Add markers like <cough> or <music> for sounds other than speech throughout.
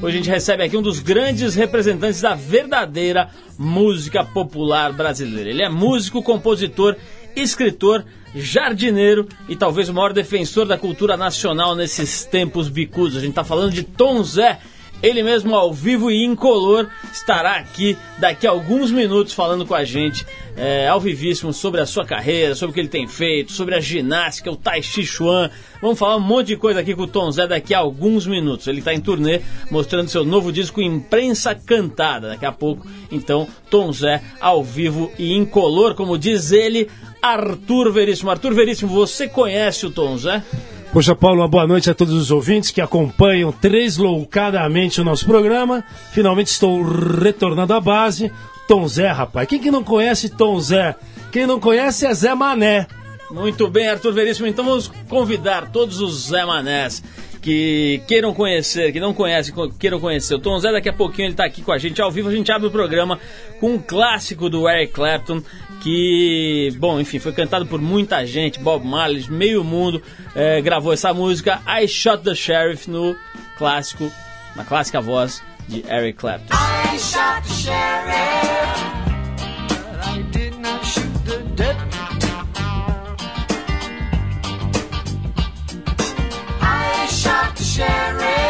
Hoje a gente recebe aqui um dos grandes representantes da verdadeira música popular brasileira. Ele é músico, compositor, escritor, jardineiro e talvez o maior defensor da cultura nacional nesses tempos bicudos. A gente está falando de Tom Zé. Ele mesmo ao vivo e incolor estará aqui daqui a alguns minutos falando com a gente é, ao vivíssimo sobre a sua carreira, sobre o que ele tem feito, sobre a ginástica, o Tai Chi Chuan. Vamos falar um monte de coisa aqui com o Tom Zé daqui a alguns minutos. Ele está em turnê mostrando seu novo disco Imprensa Cantada. Daqui a pouco, então, Tom Zé ao vivo e incolor, como diz ele, Arthur Veríssimo. Arthur Veríssimo, você conhece o Tom Zé? Poxa, Paulo, uma boa noite a todos os ouvintes que acompanham tresloucadamente o nosso programa. Finalmente estou retornando à base. Tom Zé, rapaz. Quem que não conhece Tom Zé? Quem não conhece é Zé Mané. Muito bem, Arthur Veríssimo. Então vamos convidar todos os Zé Manés que queiram conhecer, que não conhecem, queiram conhecer. O Tom Zé, daqui a pouquinho ele está aqui com a gente ao vivo. A gente abre o programa com um clássico do Eric Clapton, que, bom, enfim, foi cantado por muita gente. Bob Marley, meio mundo é, gravou essa música, I Shot the Sheriff, no clássico, na clássica voz de Eric Clapton. I shot the sheriff, but I did not shoot the deputy. Shot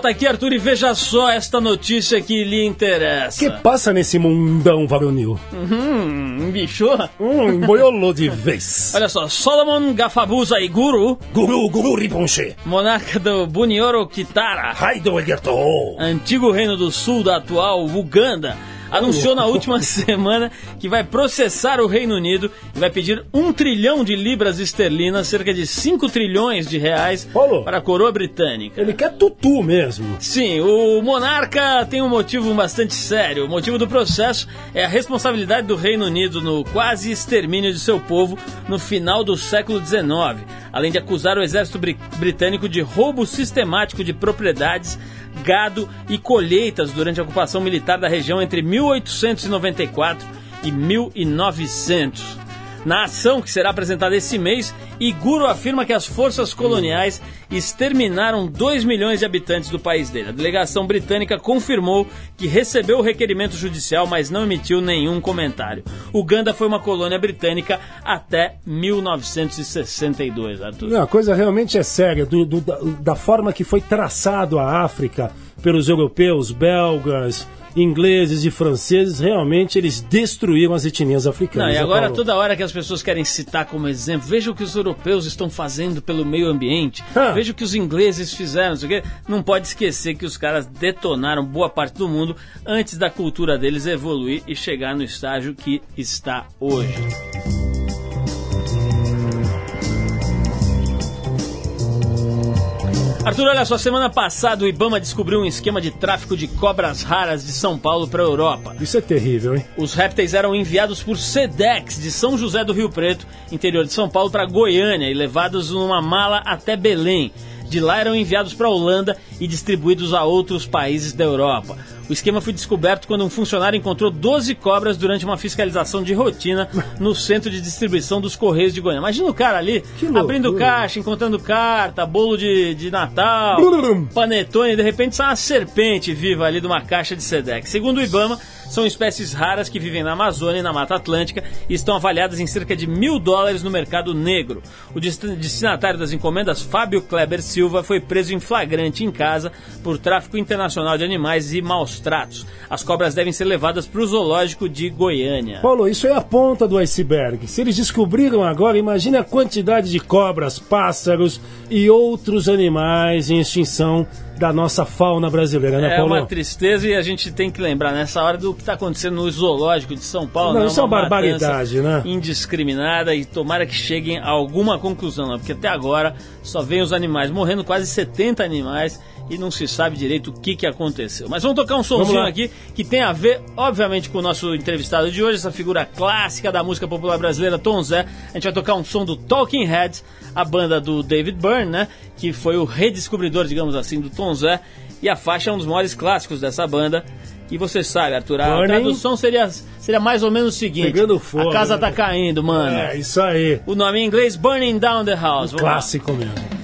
volta aqui, Arthur, e veja só esta notícia que lhe interessa. que passa nesse mundão varonil? Hum, bichou? Hum, emboiolou de vez. <laughs> Olha só, Solomon Gafabusa Iguru, Guru, guru, riponche. monarca do Bunioro Kitara, Raido Egerto. antigo reino do sul da atual Uganda, anunciou na última <laughs> semana que vai processar o Reino Unido e vai pedir um trilhão de libras esterlinas, cerca de 5 trilhões de reais, Paulo. para a coroa britânica. Ele quer tutu mesmo. Sim, o monarca tem um motivo bastante sério. O motivo do processo é a responsabilidade do Reino Unido no quase extermínio de seu povo no final do século XIX, além de acusar o exército bri- britânico de roubo sistemático de propriedades, gado e colheitas durante a ocupação militar da região entre 1894 e 1900. Na ação que será apresentada esse mês, Iguro afirma que as forças coloniais exterminaram 2 milhões de habitantes do país dele. A delegação britânica confirmou que recebeu o requerimento judicial, mas não emitiu nenhum comentário. Uganda foi uma colônia britânica até 1962, Arthur. A coisa realmente é séria. do- do- da, da forma que foi traçado a África pelos europeus, belgas, ingleses e franceses, realmente eles destruíram as etnias africanas. Não, e né, agora Paulo? toda hora que as pessoas querem citar como exemplo, veja o que os europeus estão fazendo pelo meio ambiente, Ah. veja o que os ingleses fizeram, não sei o quê. Não pode esquecer que os caras detonaram boa parte do mundo antes da cultura deles evoluir e chegar no estágio que está hoje. Arthur, olha só, semana passada o Ibama descobriu um esquema de tráfico de cobras raras de São Paulo para a Europa. Isso é terrível, hein? Os répteis eram enviados por Sedex de São José do Rio Preto, interior de São Paulo, para Goiânia e levados numa mala até Belém. De lá eram enviados para a Holanda e distribuídos a outros países da Europa. O esquema foi descoberto quando um funcionário encontrou 12 cobras durante uma fiscalização de rotina no centro de distribuição dos Correios de Goiânia. Imagina o cara ali, abrindo caixa, encontrando carta, bolo de, de Natal, panetone, e de repente sai uma serpente viva ali de uma caixa de Sedex. Segundo o Ibama, são espécies raras que vivem na Amazônia e na Mata Atlântica e estão avaliadas em cerca de mil dólares no mercado negro. O dest- destinatário das encomendas, Fábio Kleber Silva, foi preso em flagrante em casa por tráfico internacional de animais e maus tratos. As cobras devem ser levadas para o zoológico de Goiânia. Paulo, isso é a ponta do iceberg. Se eles descobriram agora, imagine a quantidade de cobras, pássaros e outros animais em extinção da nossa fauna brasileira, né, É Paulo? uma tristeza e a gente tem que lembrar nessa hora do que está acontecendo no zoológico de São Paulo. Não, né? isso é uma barbaridade, né? Indiscriminada e tomara que cheguem a alguma conclusão, né? porque até agora só vem os animais morrendo, quase 70 animais e não se sabe direito o que, que aconteceu. Mas vamos tocar um sonzinho lá. aqui que tem a ver, obviamente, com o nosso entrevistado de hoje, essa figura clássica da música popular brasileira, Tom Zé. A gente vai tocar um som do Talking Heads, a banda do David Byrne, né? Que foi o redescobridor, digamos assim, do Tom Zé. E a faixa é um dos maiores clássicos dessa banda. E você sabe, Arthur, a Burning. tradução seria, seria mais ou menos o seguinte: Pegando fogo, A casa né? tá caindo, mano. É, isso aí. O nome em inglês, Burning Down the House. Lá. Clássico mesmo.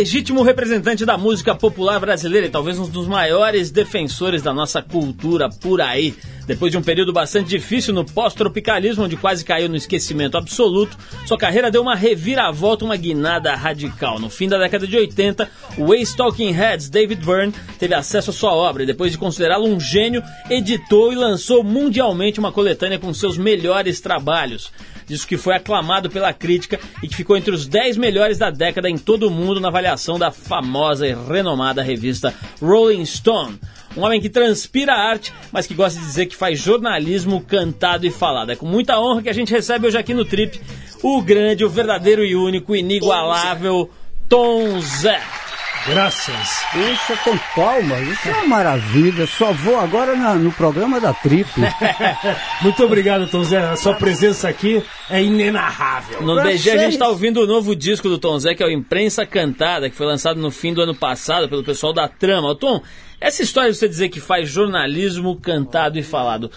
Legítimo representante da música popular brasileira e talvez um dos maiores defensores da nossa cultura por aí. Depois de um período bastante difícil no pós-tropicalismo, onde quase caiu no esquecimento absoluto, sua carreira deu uma reviravolta, uma guinada radical. No fim da década de 80, o ex-Talking Heads David Byrne teve acesso à sua obra e, depois de considerá-lo um gênio, editou e lançou mundialmente uma coletânea com seus melhores trabalhos. Disco que foi aclamado pela crítica e que ficou entre os 10 melhores da década em todo o mundo na avaliação da famosa e renomada revista Rolling Stone. Um homem que transpira arte, mas que gosta de dizer que faz jornalismo cantado e falado. É com muita honra que a gente recebe hoje aqui no Trip o grande, o verdadeiro e único, inigualável Tom Zé. Graças. Puxa, com palmas, isso é uma maravilha. Só vou agora na- no programa da Trip. <laughs> Muito obrigado, Tom Zé. A sua presença aqui é inenarrável. No Pra DG a gente está ouvindo o novo disco do Tom Zé, que é o Imprensa Cantada, que foi lançado no fim do ano passado pelo pessoal da Trama. Tom, essa história de você dizer que faz jornalismo cantado e falado,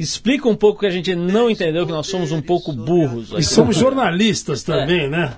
explica um pouco que a gente não entendeu, que nós somos um pouco burros. E aqui. somos jornalistas também, né?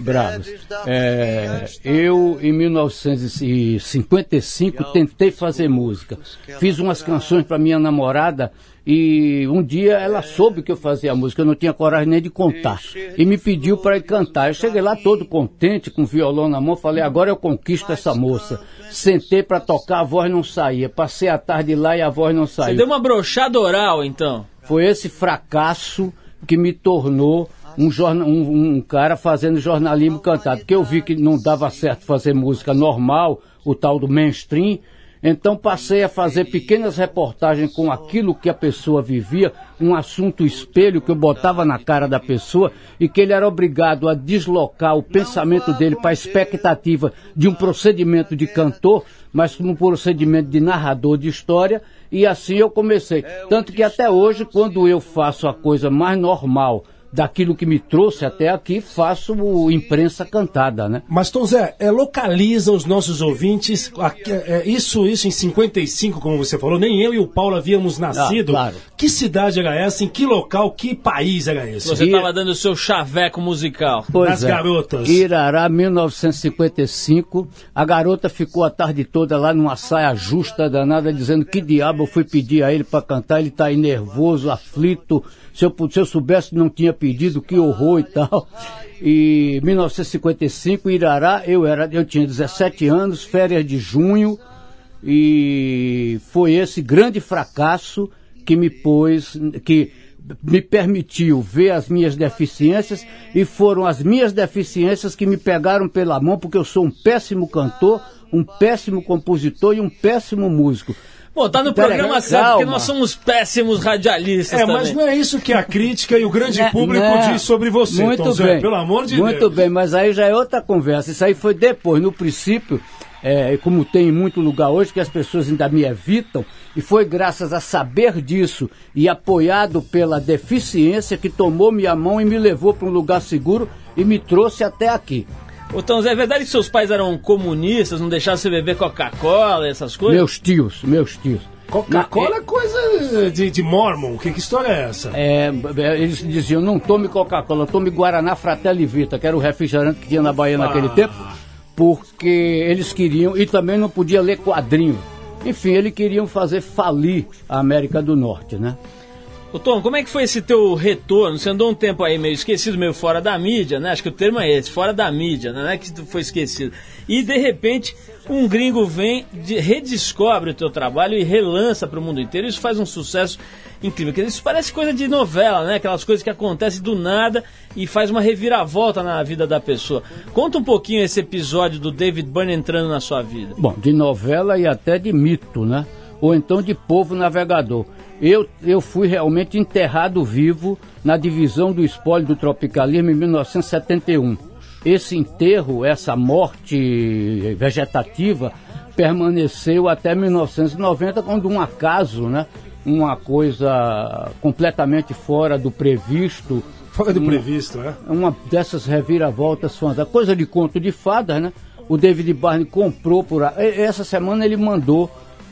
Bravos. É, eu, em 1955, tentei fazer música. Fiz umas canções para minha namorada e um dia ela soube que eu fazia música, eu não tinha coragem nem de contar. E me pediu para ir cantar. Eu cheguei lá todo contente, com o violão na mão, falei, agora eu conquisto essa moça. Sentei para tocar, a voz não saía. Passei a tarde lá e a voz não Você saiu. deu uma brochada oral, então. Foi esse fracasso que me tornou um, jorna- um- um cara fazendo jornalismo cantado. Porque eu vi que não dava certo fazer música normal, o tal do mainstream. Então passei a fazer pequenas reportagens com aquilo que a pessoa vivia, um assunto espelho que eu botava na cara da pessoa e que ele era obrigado a deslocar o pensamento dele para a expectativa de um procedimento de cantor, mas como um procedimento de narrador de história, e assim eu comecei. Tanto que até hoje, quando eu faço a coisa mais normal daquilo que me trouxe até aqui, faço o imprensa cantada, né? Mas, Tom Zé, é, localiza os nossos ouvintes. aqui, é, isso, isso em 55, como você falou, nem eu e o Paulo havíamos nascido. claro. Que cidade era essa? Em que local? Que país era esse? Você estava dando o seu chaveco musical. Nas garotas. Irará, 1955. A garota ficou a tarde toda lá numa saia justa danada, dizendo que diabo eu fui pedir a ele para cantar. Ele tá aí nervoso, aflito. Se eu, se eu soubesse, não tinha pedido, que horror e tal. E 1955, Irará, eu, era, eu tinha 17 anos, férias de junho. E foi esse grande fracasso que me pôs, que me permitiu ver as minhas deficiências e foram as minhas deficiências que me pegaram pela mão porque eu sou um péssimo cantor, um péssimo compositor e um péssimo músico. Pô, tá no Pera aí, programa certo, porque nós somos péssimos radialistas É, também. mas não é isso que a crítica e o grande Né, público diz sobre você, Muito Tom Zé. bem. Pelo amor de Muito Deus. bem, mas aí já é outra conversa. Isso aí foi depois. No princípio, é, como tem em muito lugar hoje, que as pessoas ainda me evitam, e foi graças a saber disso e apoiado pela deficiência que tomou minha mão e me levou para um lugar seguro e me trouxe até aqui. Ô, Tom Zé, é verdade que seus pais eram comunistas, não deixavam você beber Coca-Cola, essas coisas? Meus tios, meus tios. Coca-Cola é coisa de, de Mormon. Que, que história é essa? É, é, eles diziam, não tome Coca-Cola, tome Guaraná Fratelli Vita, que era o refrigerante que tinha na Bahia naquele Ah. tempo, porque eles queriam, e também não podia ler quadrinho. Enfim, eles queriam fazer falir a América do Norte, né? Ô Tom, como é que foi esse teu retorno? Você andou um tempo aí meio esquecido, meio fora da mídia, né? Acho que o termo é esse, fora da mídia, né? não é que tu foi esquecido. E de repente, um gringo vem, de- redescobre o teu trabalho e relança para o mundo inteiro. Isso faz um sucesso incrível. Isso parece coisa de novela, né? Aquelas coisas que acontecem do nada e faz uma reviravolta na vida da pessoa. Conta um pouquinho esse episódio do David Byrne entrando na sua vida. Bom, de novela e até de mito, né? Ou então de povo navegador. Eu, eu fui realmente enterrado vivo na divisão do espólio do tropicalismo em 1971. Esse enterro, essa morte vegetativa, permaneceu até 1990, quando um acaso, né? Uma coisa completamente fora do previsto, Fora do previsto, né? uma dessas reviravoltas coisa de conto de fadas, né? O David Barney comprou por essa semana ele mandou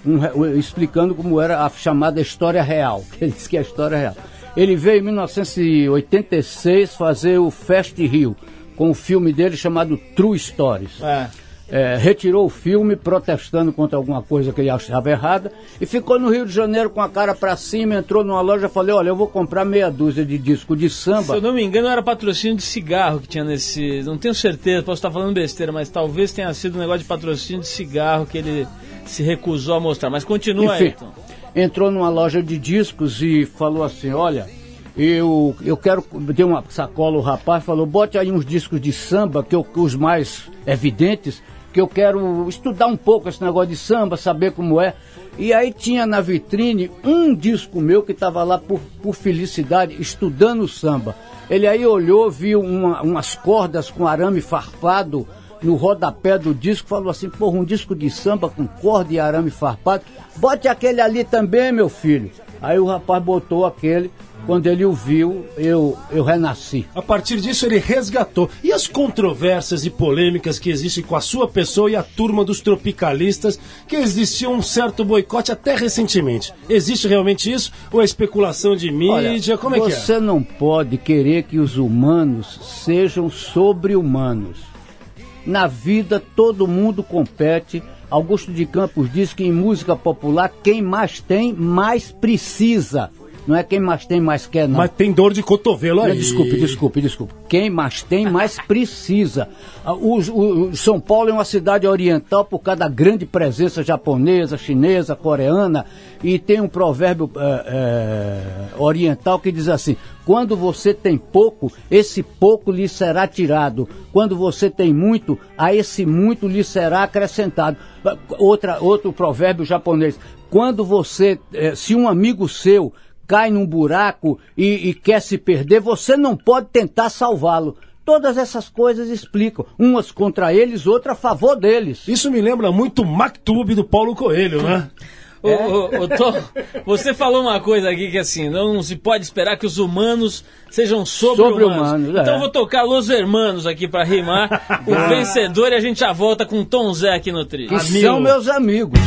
um explicando como era a chamada história real, <laughs> que ele disse que é a história real. Ele veio em 1986 fazer o Fest Rio, com o filme dele chamado True Stories. É. É, retirou o filme protestando contra alguma coisa que ele achava errada e ficou no Rio de Janeiro com a cara pra cima, entrou numa loja e falou, olha, eu vou comprar meia dúzia de disco de Se samba. eu não me engano, era patrocínio de cigarro que tinha nesse. Não tenho certeza, posso estar falando besteira, mas talvez tenha sido um negócio de patrocínio de cigarro que ele se recusou a mostrar. Mas continua aí, Enfim, então. entrou numa loja de discos e falou assim, olha, eu, eu quero. Deu uma sacola o rapaz, falou, bote aí uns discos de samba, que eu, os mais evidentes, que eu quero estudar um pouco esse negócio de samba, saber como é. E aí tinha na vitrine um disco meu que estava lá por, por felicidade, estudando samba. Ele aí olhou, viu uma- umas cordas com arame farpado no rodapé do disco, falou assim, porra, um disco de samba com corda e arame farpado, bote aquele ali também, meu filho. Aí o rapaz botou aquele, quando ele o viu, eu, eu renasci. A partir disso, ele resgatou. E as controvérsias e polêmicas que existem com a sua pessoa e a turma dos tropicalistas, que existia um certo boicote até recentemente. Existe realmente isso? Ou é especulação de mídia? Como é que é? você não pode querer que os humanos sejam sobre-humanos. Na vida, todo mundo compete. Augusto de Campos diz que em música popular, quem mais tem, mais precisa. Não é quem mais tem, mais quer, não. Mas tem dor de cotovelo aí. Desculpe, desculpe, desculpe. Quem mais tem, mais <laughs> precisa. Ah, os- o- o São Paulo é uma cidade oriental por causa da grande presença japonesa, chinesa, coreana. E tem um provérbio eh, eh, oriental que diz assim: quando você tem pouco, esse pouco lhe será tirado. Quando você tem muito, a esse muito lhe será acrescentado. Outra, outro provérbio japonês: quando você, eh, se um amigo seu cai num buraco e, e quer se perder, você não pode tentar salvá-lo. Todas essas coisas explicam, umas contra eles, outras a favor deles. Isso me lembra muito o Mactube do Paulo Coelho, né? Ô, ô, ô, Tom, você falou uma coisa aqui que assim, não se pode esperar que os humanos sejam sobre-humanos. Sobre-humanos, é. Então eu vou tocar Los Hermanos aqui pra rimar o <laughs> vencedor e a gente já volta com Tom Zé aqui no trilho. Que Amigo. são meus amigos.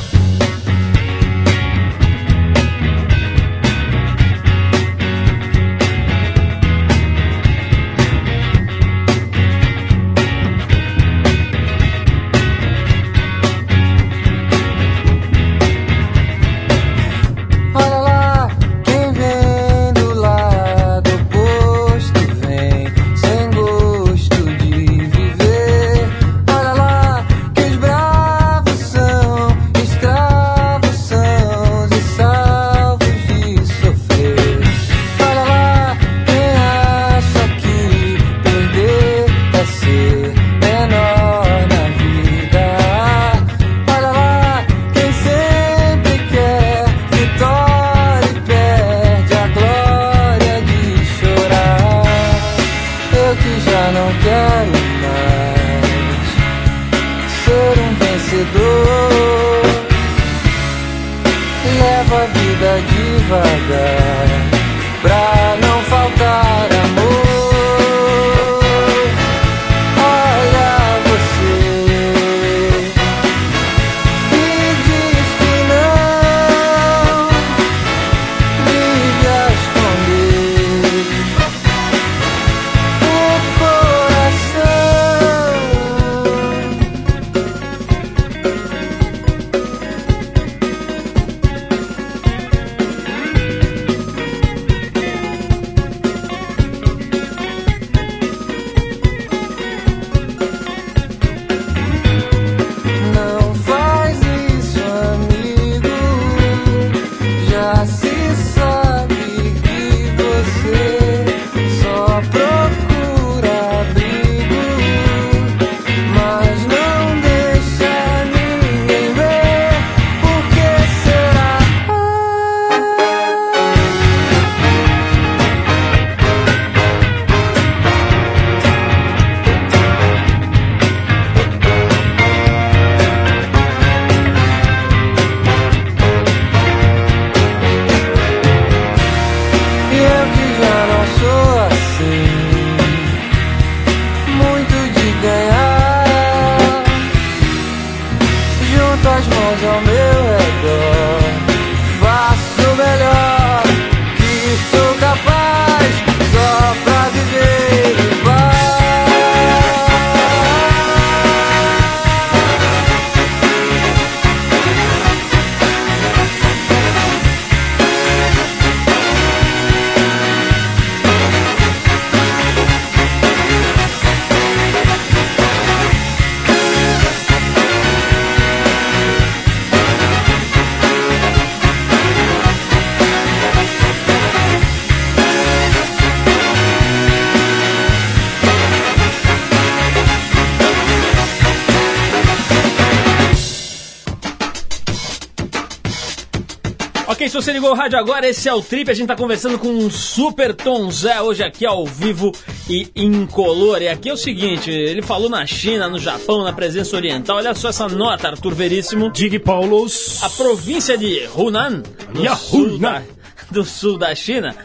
Se você ligou o rádio agora, esse é o Trip. A gente tá conversando com um super Tom Zé hoje aqui ao vivo e incolor. E aqui é o seguinte: ele falou na China, no Japão, na presença oriental. Olha só essa nota, Arthur Veríssimo. Dig Paulos. A província de Hunan, do, Ya, sul Hunan. da, <laughs> do sul da China.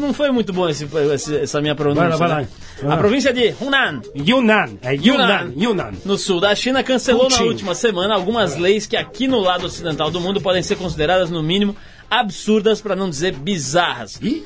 Não foi muito bom esse- essa minha pronúncia. Vai lá, vai né? lá. A província de Hunan, Yunnan. É Yunnan. Yunnan. no sul da China, cancelou na Putin. última semana algumas leis que aqui no lado ocidental do mundo podem ser consideradas, no mínimo, absurdas, para não dizer bizarras. Ih,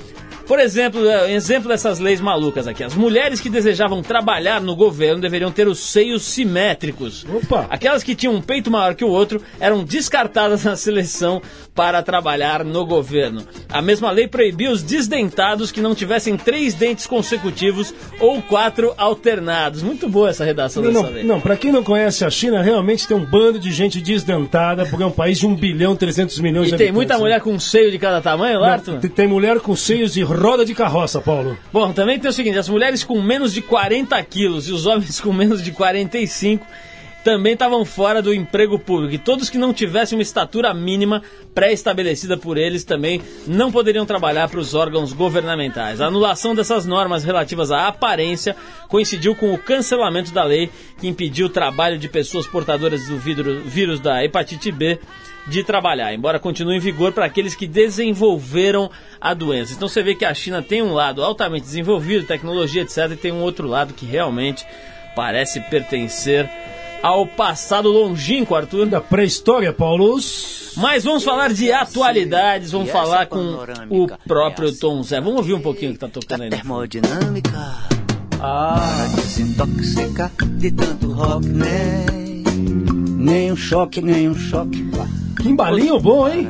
Por exemplo, é, um exemplo dessas leis malucas aqui. As mulheres que desejavam trabalhar no governo deveriam ter os seios simétricos. Opa. Aquelas que tinham um peito maior que o outro eram descartadas <laughs> na seleção para trabalhar no governo. A mesma lei proibia os desdentados que não tivessem três dentes consecutivos ou quatro alternados. Muito boa essa redação Não, dessa não, lei. não, pra quem não conhece a China, realmente tem um bando de gente desdentada, porque é um país de 1 bilhão e 300 milhões E de tem habitantes. muita né? mulher com um seio de cada tamanho, lá, Arthur? Tem- Tem mulher com seios de roda de carroça, Paulo. Bom, também tem o seguinte: as mulheres com menos de 40 quilos e os homens com menos de 45 também estavam fora do emprego público. E todos que não tivessem uma estatura mínima pré-estabelecida por eles também não poderiam trabalhar para os órgãos governamentais. A anulação dessas normas relativas à aparência coincidiu com o cancelamento da lei que impediu o trabalho de pessoas portadoras do vírus da hepatite B de trabalhar, embora continue em vigor para aqueles que desenvolveram a doença. Então você vê que a China tem um lado altamente desenvolvido, tecnologia, etc., e tem um outro lado que realmente parece pertencer ao passado longínquo, Arthur. Da pré-história, Paulo. Mas vamos falar de atualidades, vamos falar com o próprio é assim. Tom Zé. Vamos ouvir um pouquinho o que tá tocando aí. né? Termodinâmica Ah, desintoxica de tanto rock, né? Nem um choque, nem um choque. Que embalinho bom, hein?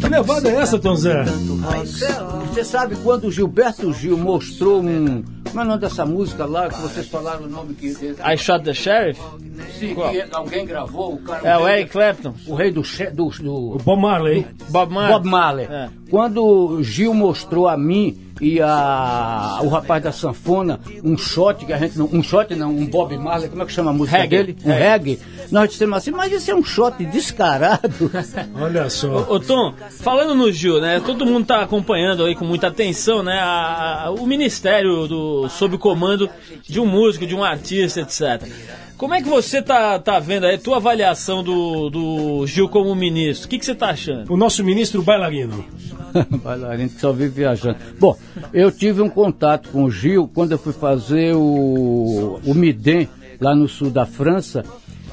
Que levada é essa, Tom Zé? Você sabe quando o Gilberto Gil mostrou um. Como é o nome dessa música lá que vocês falaram o nome que. I Shot the Sheriff? Sim, que alguém gravou, o cara. É o Eric Clapton, O rei do. do, do O Bob Marley. Bob Marley. Bob Marley. É. Quando o Gil mostrou a mim e a, o rapaz da sanfona um shot que a gente não. Um shot não, um Bob Marley, como é que chama a música Reggae. dele? Um reggae. Nós dissemos assim, mas isso é um shot descarado. <laughs> Olha só. Ô Tom, falando no Gil, né? Todo mundo tá acompanhando aí com muita atenção, né? a- a- o ministério do sob o comando de um músico, de um artista, etc. Como é que você tá, tá vendo aí a tua avaliação do, do Gil como ministro? O que, que você tá achando? O nosso ministro bailarino. <laughs> Bailarino que só vive viajando. Bom, eu tive um contato com o Gil quando eu fui fazer o, o Midem lá no sul da França.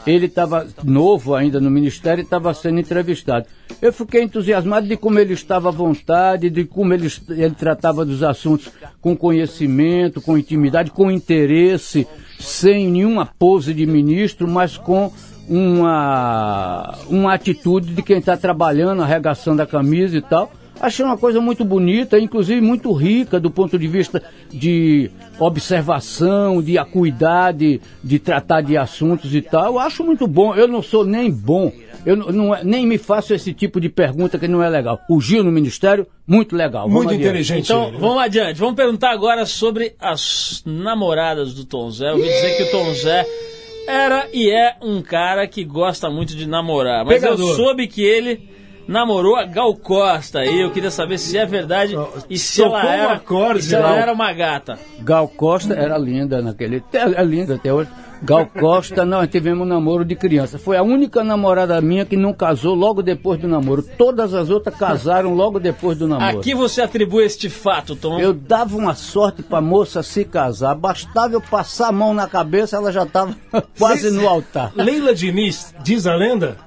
Ele estava novo ainda no ministério e estava sendo entrevistado. Eu fiquei entusiasmado de como ele estava à vontade, de como ele, ele tratava dos assuntos com conhecimento, com intimidade, com interesse, sem nenhuma pose de ministro, mas com uma, uma atitude de quem está trabalhando, arregaçando a camisa e tal. Achei uma coisa muito bonita, inclusive muito rica do ponto de vista de observação, de acuidade, de tratar de assuntos e tal. Eu acho muito bom. Eu não sou nem bom, eu não, não é- nem me faço esse tipo de pergunta que não é legal. O Gil no Ministério, muito legal. Vamos Muito adiante. inteligente. Então, ele. vamos adiante. Vamos perguntar agora sobre as namoradas do Tom Zé. Eu ouvi dizer que o Tom Zé era e é um cara que gosta muito de namorar. Mas eu Pegador. soube que ele namorou a Gal Costa aí. Eu queria saber se é verdade e se Tocou ela era, acorde, e se ela era uma gata. Gal Costa era linda naquele. É linda até hoje. Gal Costa, nós tivemos um namoro de criança. Foi a única namorada minha que não casou logo depois do namoro. Todas as outras casaram logo depois do namoro. Aqui você atribui este fato, Tom. Eu dava uma sorte pra moça se casar. Bastava eu passar a mão na cabeça, ela já estava <laughs> quase no altar. Leila Diniz, diz a lenda?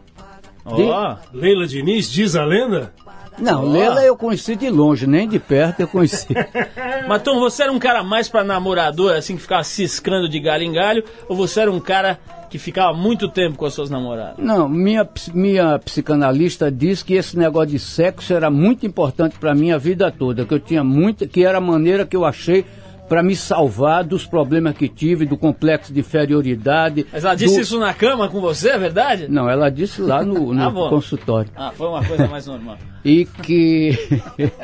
Ó, Leila Diniz, diz a lenda? Não, Leila eu conheci de longe, nem de perto eu conheci. <laughs> Mas Tom, você era um cara mais pra namorador, assim, que ficava ciscando de galho em galho, ou você era um cara que ficava muito tempo com as suas namoradas? Não, minha, minha psicanalista diz que esse negócio de sexo era muito importante para mim a vida toda, que eu tinha muita, que era a maneira que eu achei para me salvar dos problemas que tive, do complexo de inferioridade. Mas ela disse do- isso na cama com você, é verdade? Não, ela disse lá no, <laughs> no Ah, consultório. Ah, foi uma coisa mais normal. E que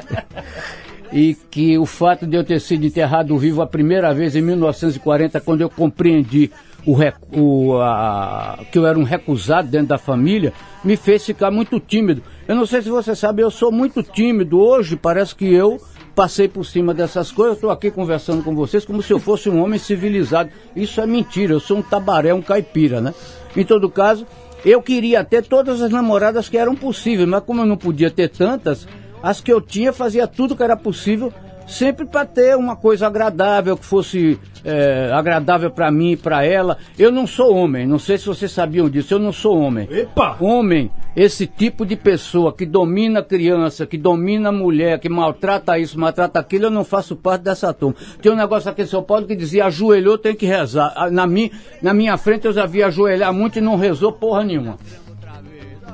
<laughs> e que o fato de eu ter sido enterrado vivo a primeira vez em 1940, quando eu compreendi o, rec- o, a- que eu era um recusado dentro da família, me fez ficar muito tímido. Eu não sei se você sabe, eu sou muito tímido. Hoje parece que eu passei por cima dessas coisas, estou aqui conversando com vocês como se eu fosse um homem civilizado. Isso é mentira, eu sou um tabaré, um caipira, né? Em todo caso, eu queria ter todas as namoradas que eram possíveis, mas como eu não podia ter tantas, as que eu tinha fazia tudo que era possível, sempre para ter uma coisa agradável, que fosse é, agradável para mim e para ela. Eu não sou homem, não sei se vocês sabiam disso, eu não sou homem. Epa! Homem, esse tipo de pessoa que domina criança, que domina mulher, que maltrata isso, maltrata aquilo, eu não faço parte dessa turma. Tem um negócio aqui em São Paulo que dizia ajoelhou, tem que rezar. Ah, Na minha, na minha frente eu já vi ajoelhar muito e não rezou porra nenhuma.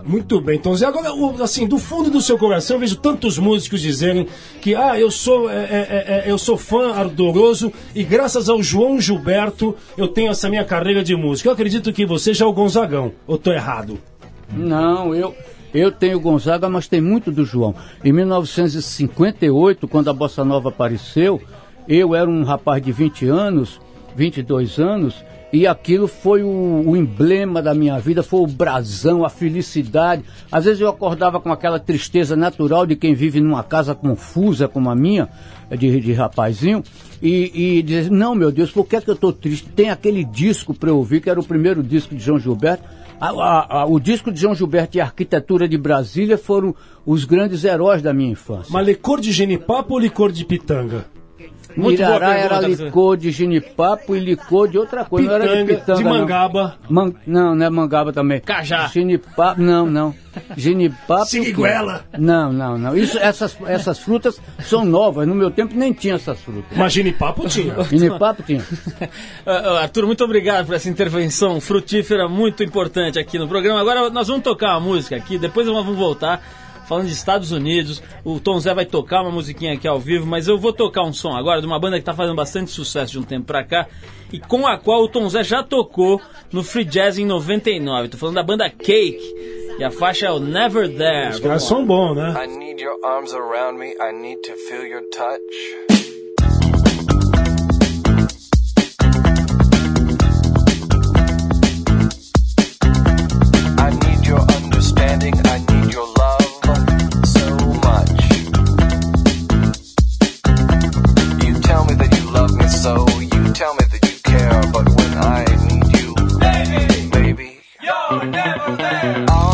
Muito bem, então Zé, agora, assim, do fundo do seu coração, eu vejo tantos músicos dizerem que, ah, eu sou, é, é, é, eu sou fã ardoroso e graças ao João Gilberto eu tenho essa minha carreira de música. Eu acredito que você já é o Gonzagão, ou tô errado? Não, eu, eu tenho Gonzaga, mas tem muito do João. Em 1958, quando a Bossa Nova apareceu, eu era um rapaz de 20 anos, 22 anos, e aquilo foi o, o emblema da minha vida, foi o brasão, a felicidade. Às vezes eu acordava com aquela tristeza natural de quem vive numa casa confusa como a minha, de, de rapazinho, e, e dizer, não meu Deus, por que, é que eu estou triste? Tem aquele disco para eu ouvir, que era o primeiro disco de João Gilberto, a- a- a- o disco de João Gilberto e a arquitetura de Brasília foram os grandes heróis da minha infância. Mas licor de genipapo ou licor de pitanga? Muito boa Mirará era licor de ginipapo e licor de outra coisa. não era de Pitanga, pitanga, de não. mangaba. Man- não, não é mangaba também. Cajá. Ginipapo, não, não. Ginipapo. Siriguela. Não, não, não. Isso, essas, essas frutas são novas. No meu tempo nem tinha essas frutas. Mas genipapo tinha. Ginipapo tinha. <laughs> <laughs> Arthur, muito obrigado por essa intervenção frutífera muito importante aqui no programa. Agora nós vamos tocar uma música aqui, depois nós vamos voltar falando de Estados Unidos. O Tom Zé vai tocar uma musiquinha aqui ao vivo, mas eu vou tocar um som agora de uma banda que está fazendo bastante sucesso de um tempo pra cá e com a qual o Tom Zé já tocou no Free Jazz em 99. Tô falando da banda Cake e a faixa é o Never There. Os caras são bons, né? I need your arms around me. I need to feel your touch. I need your understanding. I need your love never there.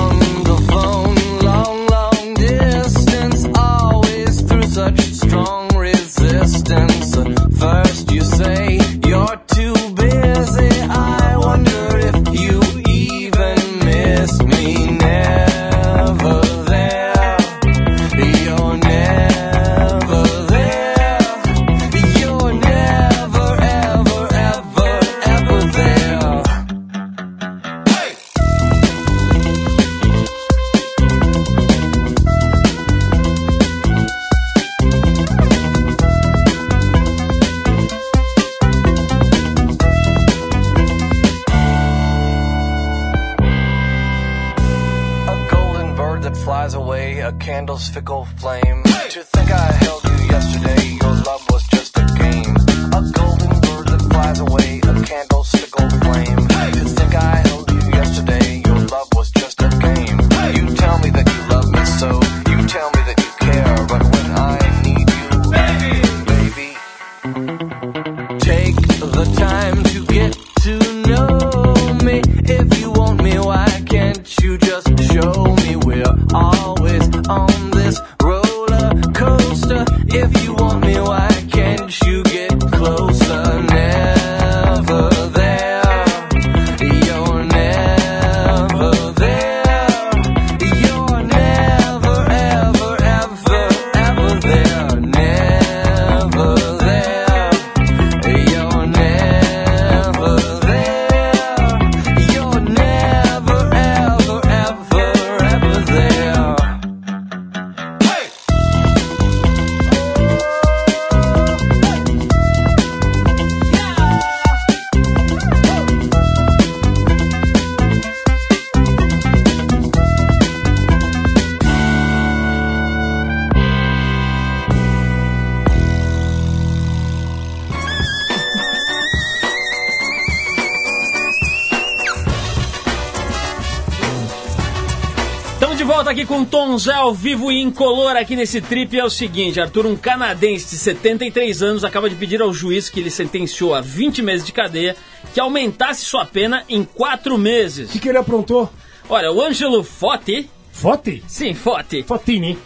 Zé ao vivo e incolor aqui nesse trip. É o seguinte, Arthur, um canadense de 73 anos acaba de pedir ao juiz que ele sentenciou a 20 meses de cadeia que aumentasse sua pena em 4 O meses. que, que ele aprontou? Olha, o Ângelo Fotti, Fote? sim, Fotti, Fotini.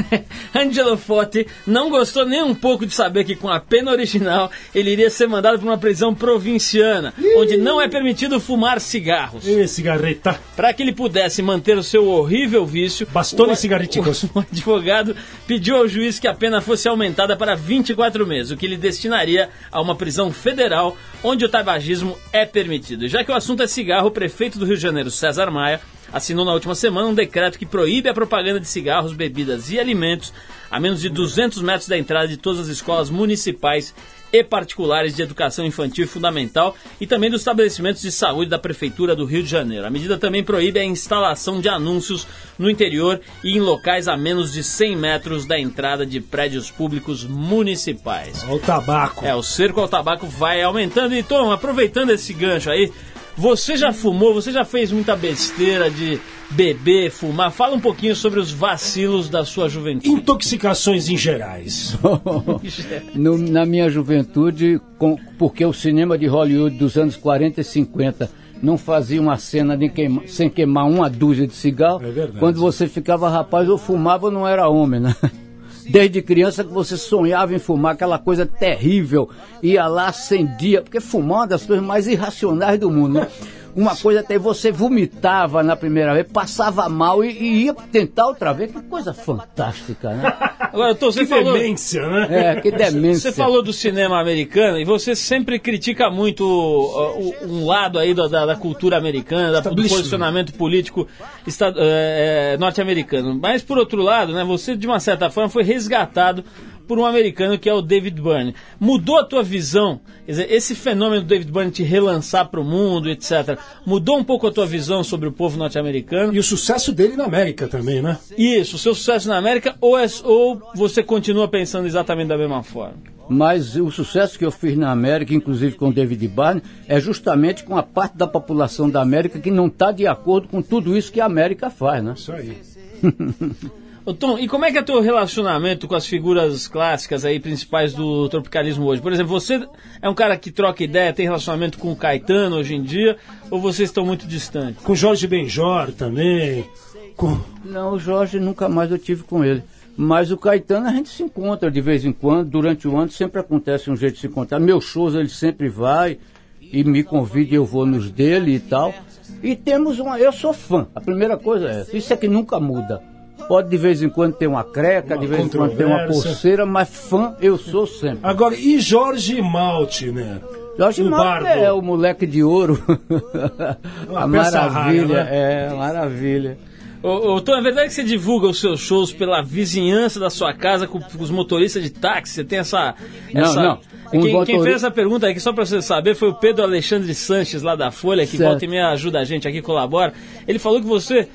<laughs> Angelo Fotti não gostou nem um pouco de saber que com a pena original ele iria ser mandado para uma prisão provinciana, onde não é permitido fumar cigarros. Ê, cigarreta. Para que ele pudesse manter o seu horrível vício, Bastone o- cigarríticos. <laughs> O advogado pediu ao juiz que a pena fosse aumentada para 24 meses, o que lhe destinaria a uma prisão federal onde o tabagismo é permitido. Já que o assunto é cigarro, o prefeito do Rio de Janeiro, César Maia, assinou na última semana um decreto que proíbe a propaganda de cigarros, bebidas e alimentos a menos de 200 metros da entrada de todas as escolas municipais e particulares de educação infantil fundamental e também dos estabelecimentos de saúde da Prefeitura do Rio de Janeiro. A medida também proíbe a instalação de anúncios no interior e em locais a menos de 100 metros da entrada de prédios públicos municipais. O tabaco. É, o cerco ao tabaco vai aumentando. E Tom, aproveitando esse gancho aí, você já fumou, você já fez muita besteira de beber, fumar? Fala um pouquinho sobre os vacilos da sua juventude. Intoxicações em gerais. <laughs> No- na minha juventude, com- porque o cinema de Hollywood dos anos 40 e 50 não fazia uma cena de queima- sem queimar uma dúzia de cigarro. É verdade. Quando você ficava rapaz ou fumava, não era homem, né? Desde criança que você sonhava em fumar, aquela coisa terrível, ia lá, acendia, porque fumar é uma das coisas mais irracionais do mundo, né? Uma coisa até você vomitava na primeira vez, passava mal e, e ia tentar outra vez, que coisa fantástica, né? <laughs> Agora, Tom, você Que falou... demência, né? É, que demência. Você falou do cinema americano e você sempre critica muito uh, o- um lado aí da, da- da cultura americana, da- do posicionamento político eh, eh, norte-americano. Mas por outro lado, né, você de uma certa forma foi resgatado por um americano que é o David Byrne. Mudou a tua visão? Quer dizer, esse fenômeno do David Byrne te relançar para o mundo, etc. Mudou um pouco a tua visão sobre o povo norte-americano? E o sucesso dele na América também, né? Isso, o seu sucesso na América ou, é- ou você continua pensando exatamente da mesma forma? Mas o sucesso que eu fiz na América, inclusive com o David Barney, é justamente com a parte da população da América que não está de acordo com tudo isso que a América faz, né? Isso aí. <laughs> Ô Tom, e como é que é teu relacionamento com as figuras clássicas aí, principais do tropicalismo hoje? Por exemplo, você é um cara que troca ideia, tem relacionamento com o Caetano hoje em dia, ou vocês estão muito distantes? Com Jorge Benjor também. Com... Não, o Jorge nunca mais eu tive com ele. Mas o Caetano a gente se encontra de vez em quando, durante o ano sempre acontece um jeito de se encontrar. Meus shows ele sempre vai e me convida e eu vou nos dele e tal. E temos uma. Eu sou fã, a primeira coisa é essa. Isso é que nunca muda. Pode de vez em quando ter uma creca, Uma de vez em quando ter uma pulseira, mas fã eu sou sempre. Agora, e Jorge Malte, né? Jorge o Malte é o moleque de ouro. <laughs> Uma a maravilha, rara, né? é, maravilha. Ô, ô, Tom, é verdade que você divulga os seus shows pela vizinhança da sua casa com, com os motoristas de táxi? Você tem essa. Não, essa... não. Quem, Um quem motori- fez essa pergunta aqui, só pra você saber, foi o Pedro Alexandre Sanches, lá da Folha, que Certo. volta e meia ajuda a gente aqui, colabora. Ele falou que você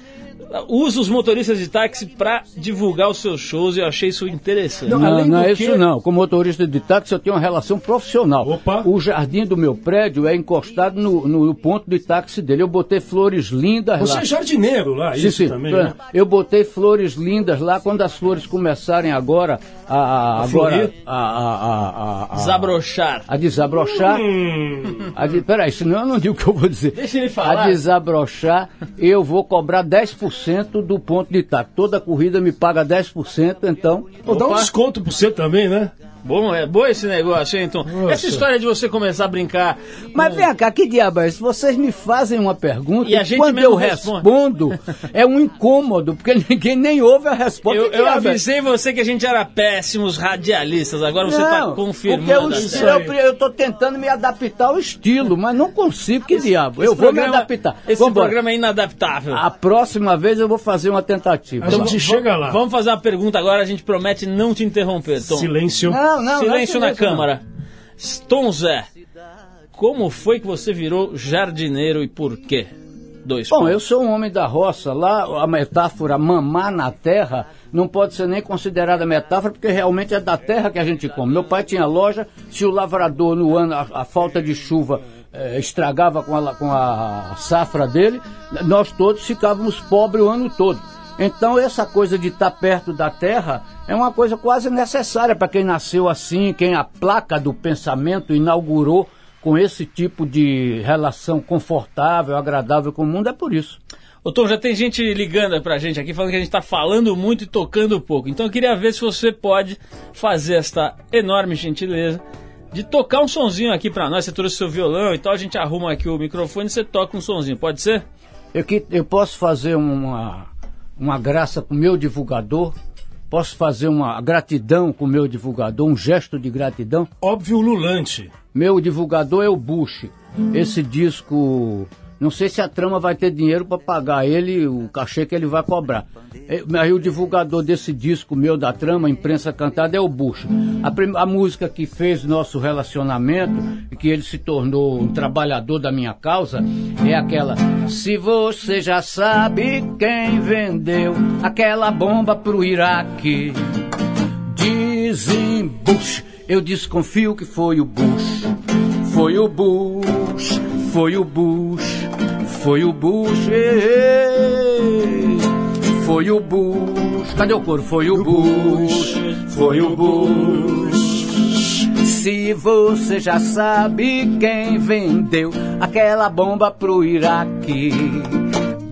usa os motoristas de táxi pra divulgar os seus shows e eu achei isso interessante. Não, Não, não é que- isso não. Como motorista de táxi eu tenho uma relação profissional. Opa. O jardim do meu prédio é encostado no, no ponto de táxi dele. Eu botei flores lindas Você lá. é jardineiro lá, Sim, isso sim. também, né? Eu botei flores lindas lá. Quando as flores começarem agora a, a- A agora florir? a, a, a, a, a, Desabrochar. a desabrochar. Hum, A de, peraí, senão eu não digo o que eu vou dizer. Deixa ele falar. A desabrochar, eu vou cobrar 10% do ponto de táxi. Toda corrida me paga 10%, então. vou dar um desconto pra você também, né? Bom, é bom esse negócio, hein, Tom? Nossa. Essa história de você começar a brincar. Mas com- vem cá, que diabo é isso? Vocês me fazem uma pergunta E a gente quando eu responde. respondo é um incômodo, porque <laughs> ninguém nem ouve a resposta. Eu, Que eu avisei você que a gente era péssimos radialistas, agora você está confirmando. Eu, eu tô tentando me adaptar ao estilo, mas não consigo, que diabo. Eu vou me programa- adaptar. Esse Vambora. programa é inadaptável. A próxima vez eu vou fazer uma tentativa. A gente chega lá. Vamos fazer uma pergunta agora, a gente promete não te interromper, Tom. Silêncio. Não, não, Silêncio não é na Câmara. Tom Zé, como foi que você virou jardineiro e por quê? Dois Bom, pontos. eu sou um homem da roça. Lá a metáfora mamar na terra não pode ser nem considerada metáfora, porque realmente é da terra que a gente come. Meu pai tinha loja, se o lavrador no ano, a, a falta de chuva eh, estragava com a, com a safra dele, nós todos ficávamos pobres o ano todo. Então essa coisa de estar perto da terra é uma coisa quase necessária para quem nasceu assim, quem a placa do pensamento inaugurou com esse tipo de relação confortável, agradável com o mundo, é por isso. Ô Tom, já tem gente ligando pra gente aqui falando que a gente tá falando muito e tocando pouco. Então eu queria ver se você pode fazer esta enorme gentileza de tocar um sonzinho aqui pra nós. Você trouxe seu violão e tal, a gente arruma aqui o microfone e você toca um sonzinho, pode ser? Eu, que, eu posso fazer uma, uma graça com o meu divulgador, posso fazer uma gratidão com o meu divulgador, um gesto de gratidão. Óbvio lulante. Meu divulgador é o Bush. Esse disco, não sei se a trama vai ter dinheiro para pagar ele, o cachê que ele vai cobrar. É, Mas o divulgador desse disco meu da trama, Imprensa Cantada, é o Bush. A, a música que fez nosso relacionamento e que ele se tornou um trabalhador da minha causa é aquela. Se você já sabe quem vendeu aquela bomba pro Iraque. Dizem Bush, eu desconfio que foi o Bush. Foi o Bush, foi o Bush, foi o Bush. Foi o Bush. Cadê o coro? Foi o Bush, foi o Bush. Se você já sabe quem vendeu aquela bomba pro Iraque.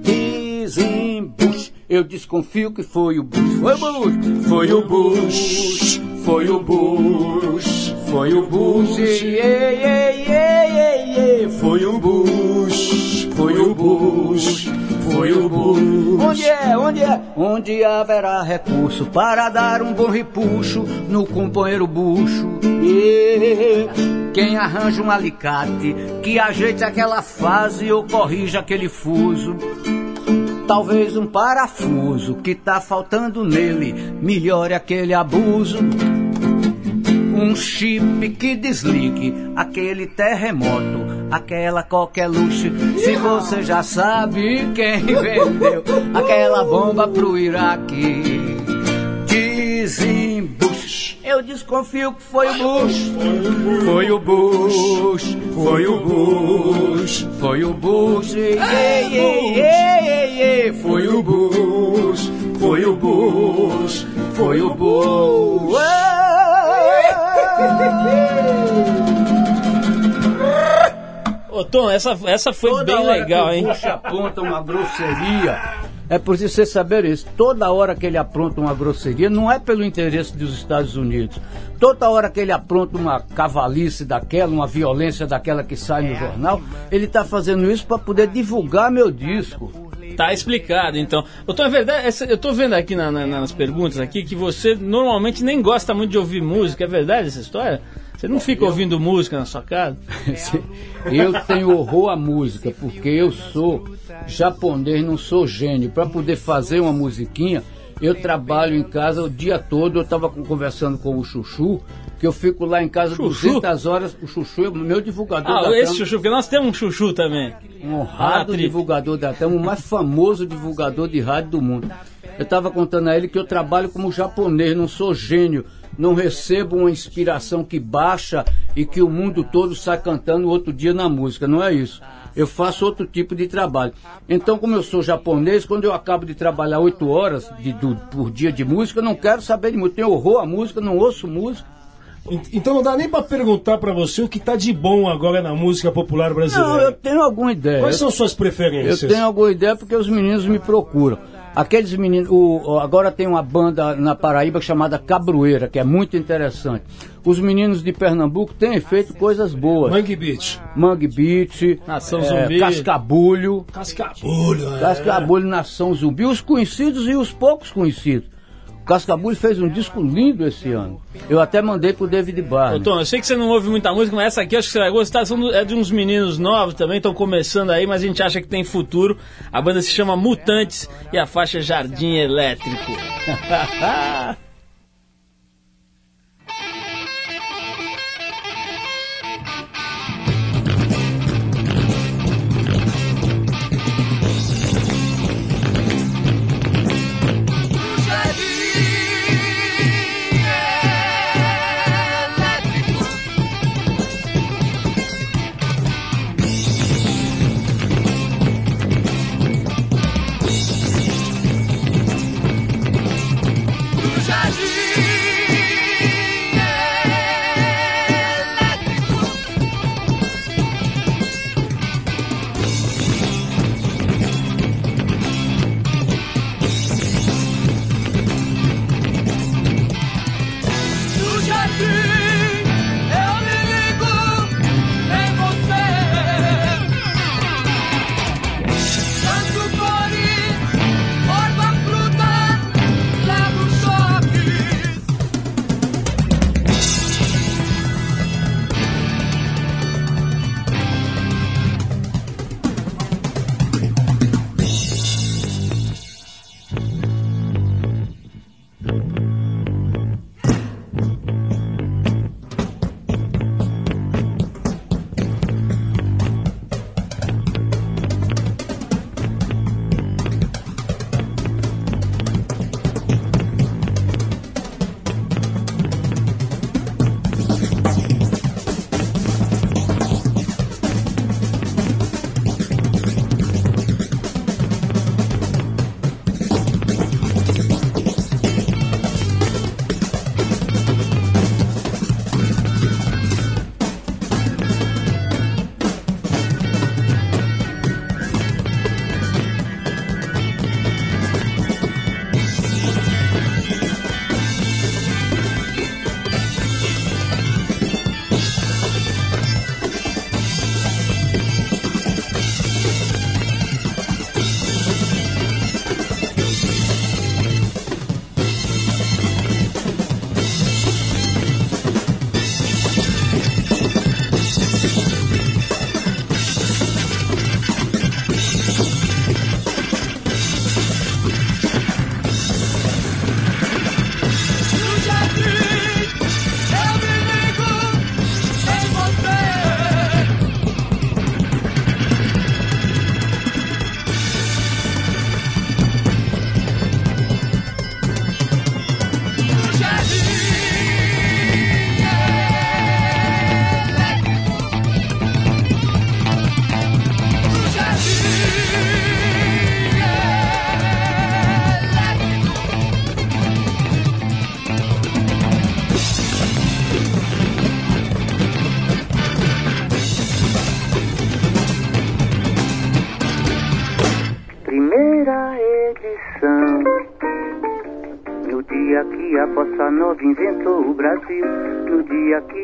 Dizem Bush, eu desconfio que foi o Bush. Foi o Bush, foi o Bush, foi o Bush, foi o Bush. Ei, ei, ei, Foi o Bush, foi Bush, foi o Bush. Onde é, onde é? Onde haverá recurso para dar um bom repuxo no companheiro bucho. Quem arranja um alicate que ajeite aquela fase ou corrija aquele fuso. Talvez um parafuso que tá faltando nele melhore aquele abuso. Um chip que desligue aquele terremoto, aquela qualquer luxo. Se você já sabe quem <laughs> vendeu aquela bomba pro Iraque. Dizem Bush, eu desconfio que foi o Bush. Foi o Bush, foi o Bush, foi o Bush. Ei, ei, ei, ei, ei, foi o Bush, foi o Bush, foi o Bush. Tom, essa, essa foi Toda bem hora legal, que hein? o Bush aponta uma grosseria. É preciso você saber isso. Toda hora que ele apronta uma grosseria, não é pelo interesse dos Estados Unidos. Toda hora que ele apronta uma cavalice daquela, uma violência daquela que sai no jornal, ele está fazendo isso para poder divulgar meu disco. Tá explicado, então. Tom, é verdade, essa- eu tô vendo aqui na- na- nas perguntas aqui que você normalmente nem gosta muito de ouvir música. É verdade essa história? Você não fica ouvindo música na sua casa? <laughs> Eu tenho horror à música, porque eu sou japonês, não sou gênio. Para poder fazer uma musiquinha, eu trabalho em casa o dia todo. Eu estava conversando com o Chuchu, que eu fico lá em casa Chuchu? 200 horas. O Chuchu é o meu divulgador Ah, da esse chuchu, porque nós temos um chuchu também. um honrado Ah, divulgador da trama, o mais famoso divulgador de rádio do mundo. Eu estava contando a ele que eu trabalho como japonês, não sou gênio. Não recebo uma inspiração que baixa e que o mundo todo sai cantando outro dia na música. Não é isso. Eu faço outro tipo de trabalho. Então, como eu sou japonês, quando eu acabo de trabalhar oito horas de- do- por dia de música, eu não quero saber de música. Tenho horror à música, não ouço música. Ent- Então não dá nem pra perguntar pra você o que tá de bom agora na música popular Não, brasileira. eu tenho alguma ideia. Quais Eu- são suas Eu preferências? tenho alguma ideia porque os meninos me procuram. Aqueles meninos, o- agora tem uma banda na Paraíba chamada Cabroeira, que é muito interessante. Os meninos de Pernambuco têm feito coisas boas. Mangue Beach. Mangue Beach, Nação é, Zumbi. Cascabulho, Cascabulho. é. Cascabulho Nação Zumbi, os conhecidos e os poucos conhecidos. Cascabulho fez um disco lindo esse ano. Eu até mandei pro David Barnes. Tom, eu sei que você não ouve muita música, mas essa aqui acho que você vai gostar. São é de uns meninos novos também, estão começando aí, mas a gente acha que tem futuro. A banda se chama Mutantes e a faixa Jardim Elétrico. <laughs>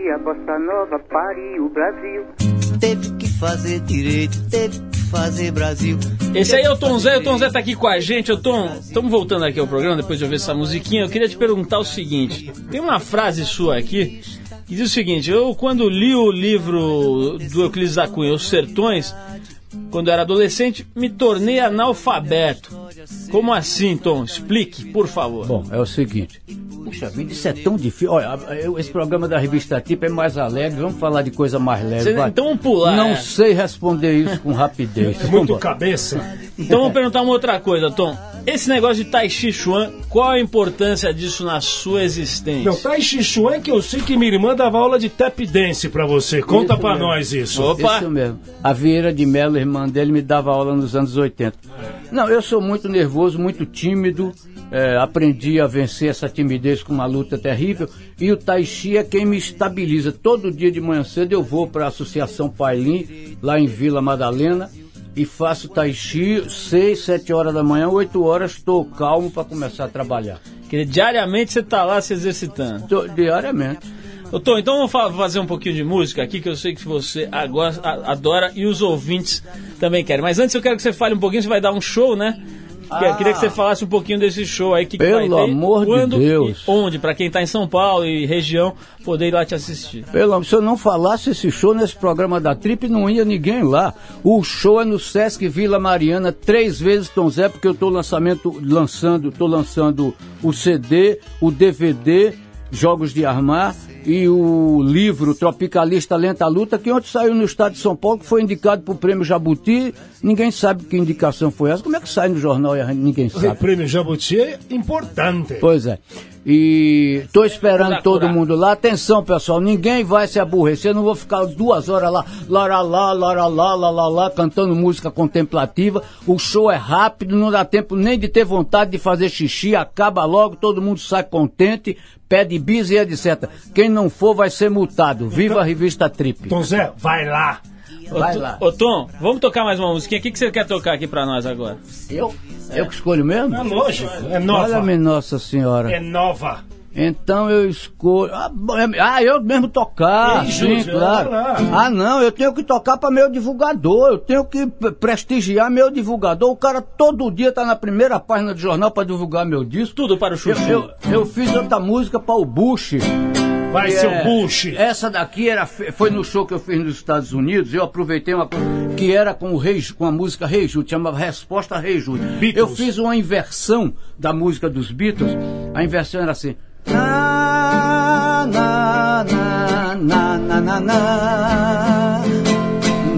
a bossa nova pariu o Brasil. Teve que fazer direito, teve que fazer Brasil. Esse aí é o Tom Zé, o Tom Zé tá aqui com a gente. Ô Tom, estamos voltando aqui ao programa depois de ouvir essa musiquinha. Eu queria te perguntar o seguinte: tem uma frase sua aqui que diz o seguinte: eu, quando li o livro do Euclides da Cunha, Os Sertões, quando eu era adolescente, me tornei analfabeto. Como assim, Tom? Explique, por favor. Bom, é o seguinte. Puxa vida, isso é tão difícil. Olha, esse programa da revista Tipo é mais alegre. Vamos falar de coisa mais leve. Cê- vai. então vamos pular, Não é. sei responder isso com rapidez. É <laughs> muito Vambora. cabeça. Então vamos perguntar uma outra coisa, Tom. Esse negócio de Tai Chi Chuan, qual a importância disso na sua existência? Meu, Tai Chi Chuan é que eu sei que minha irmã dava aula de tap dance pra você. Conta Isso pra mesmo. nós isso. Opa! Isso mesmo. A Vieira de Mello, irmã dele, me dava aula nos anos 80. Não, eu sou muito nervoso, muito tímido. é, aprendi a vencer essa timidez com uma luta terrível. E o Tai Chi é quem me estabiliza. Todo dia de manhã cedo eu vou para a Associação Pailim, lá em Vila Madalena. E faço Tai Chi 6, 7 horas da manhã, 8 horas, estou calmo para começar a trabalhar. Porque diariamente você tá lá se exercitando. Tô- diariamente. Tom, então vamos fa- fazer um pouquinho de música aqui, que eu sei que você agora adora e os ouvintes também querem. Mas antes eu quero que você fale um pouquinho, você vai dar um show, né? Ah. Queria que você falasse um pouquinho desse show aí. Que que Pelo vai ter, amor de quando Deus. E onde, pra quem tá em São Paulo e região, poder ir lá te assistir. Pelo amor, se eu não falasse esse show nesse programa da Trip, não ia ninguém lá. O show é no Sesc Vila Mariana, três vezes Tom Zé, porque eu estou lançamento, lançando, tô lançando o CD, o DVD, Jogos de Armar e o livro Tropicalista Lenta Luta, que ontem saiu no estado de São Paulo, que foi indicado para o prêmio Jabuti. Ninguém sabe que indicação foi essa. Como é que sai no jornal e ninguém O sabe? prêmio Jabuti é importante. Pois é. E tô esperando todo mundo lá. Atenção, pessoal, ninguém vai se aborrecer. Eu não vou ficar duas horas lá, lara lá, lara lá, lá, lá, lá, cantando música contemplativa. O show é rápido, não dá tempo nem de ter vontade de fazer xixi. Acaba logo, todo mundo sai contente, pede bis e etc. Quem não for vai ser multado. Viva a revista Trip. Tom Zé, vai lá. Vai ô, lá. Ô, Tom, vamos tocar mais uma musiquinha. O que, que você quer tocar aqui pra nós agora? Eu? Eu que escolho mesmo? É lógico, é nova. Olha-me, Nossa Senhora. É nova. Então eu escolho. Ah, é- ah, eu mesmo tocar. Ei, sim, Júlio, claro. Ah, não, eu tenho que tocar para meu divulgador. Eu tenho que prestigiar meu divulgador. O cara todo dia tá na primeira página do jornal para divulgar meu disco. Tudo para o Eu, Chuchu. eu, eu fiz outra música para o Bush. Vai, seu é- Bush. Essa daqui era, foi no show que eu fiz nos Estados Unidos. Eu aproveitei uma coisa que era com, o Rei, com a música Rei Jude, chamava Resposta Rei Jude. Beatles. Eu fiz uma inversão da música dos Beatles. A inversão era assim. Na, na, na, na, na, na, na.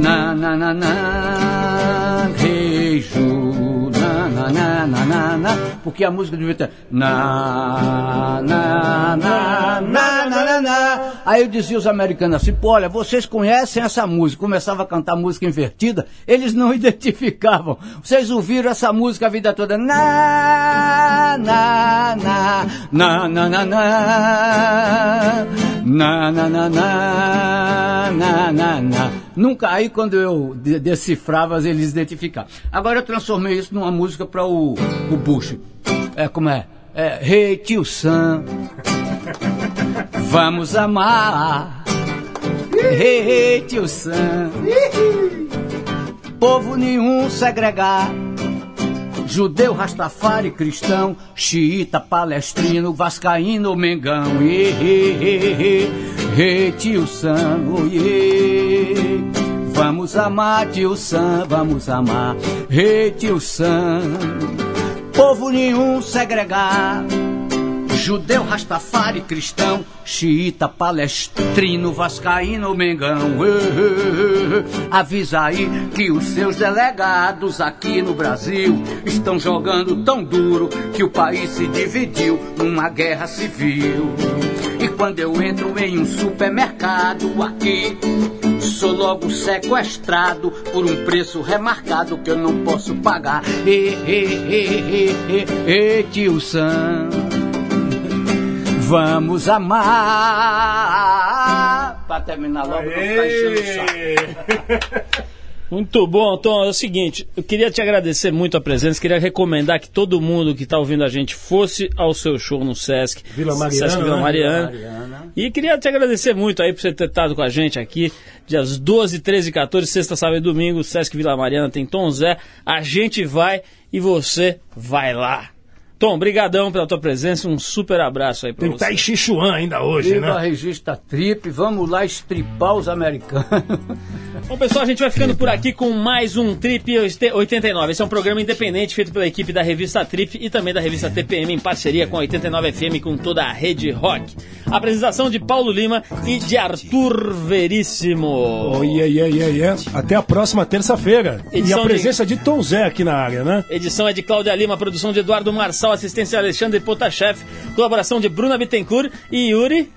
Na, na, na, Jude, na, na, na, na, na, na. Porque a música devia ter na, na, na, na, na, na, na. Aí eu dizia os americanos assim, pô, olha, vocês conhecem essa música? Começava a cantar música invertida, eles não identificavam. Vocês ouviram essa música a vida toda? Na, na, na, na, na, na, na. Na, na, na, na, na, na, na. Nunca, aí quando eu de- decifrava, eles identificavam. Agora eu transformei isso numa música para o, o Bush. É como é? É, Rei Tio Sam, vamos amar. Rei Tio Sam, povo nenhum segregar. Judeu, Rastafari, cristão, xiita, palestrino, vascaíno, mengão, e, e, e, e, tio Sam, oh, Vamos amar, tio Sam, vamos amar, e, tio Sam. Povo nenhum segregar. Judeu, Rastafari, cristão, xiita, palestrino, vascaíno, mengão. Avisa aí que os seus delegados aqui no Brasil estão jogando tão duro que o país se dividiu numa guerra civil. E quando eu entro em um supermercado aqui, sou logo sequestrado por um preço remarcado que eu não posso pagar. Ê, ê, ê, ê, ê, ê, tio Sam. Vamos amar. Pra terminar logo, não ficar. Muito bom, Tom. É o seguinte, eu queria te agradecer muito a presença, queria recomendar que todo mundo que está ouvindo a gente fosse ao seu show no Sesc. Vila Mariana, Sesc Vila né? Mariana. Mariana. E queria te agradecer muito aí por você ter estado com a gente aqui, dias 12, 13 e 14, sexta, sábado e domingo, Sesc Vila Mariana tem Tom Zé. A gente vai e você vai lá. Tom, brigadão pela tua presença, um super abraço aí pra Tem você. Tai Chi Chuan ainda hoje, Viva a né? Regista Trip, vamos lá estripar os americanos. <laughs> Bom, pessoal, a gente vai ficando por aqui com mais um Trip 89. Esse é um programa independente feito pela equipe da revista Trip e também da revista TPM em parceria com a 89 FM com toda a rede rock. Apresentação de Paulo Lima e de Arthur Veríssimo. Oh, yeah, yeah, yeah, yeah. Até a próxima terça-feira. E a de- presença de Tom Zé aqui na área, né? Edição é de Cláudia Lima, produção de Eduardo Marçal, assistência de Alexandre Potashev, colaboração de Bruna Bittencourt e Yuri.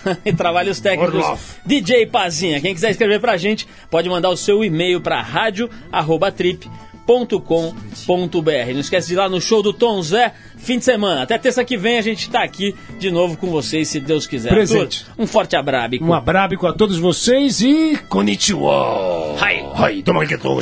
<laughs> E trabalhos técnicos Orlov. DJ Pazinha. Quem quiser escrever pra gente, pode mandar o seu e-mail pra rádio@trip.com.br. Não esquece de ir lá no show do Tom Zé, fim de semana. Até terça que vem a gente tá aqui de novo com vocês, se Deus quiser. Presente. Arthur, um forte abraço. Um abraço a todos vocês e konnichiwa. Hai. Hai, toma que tu,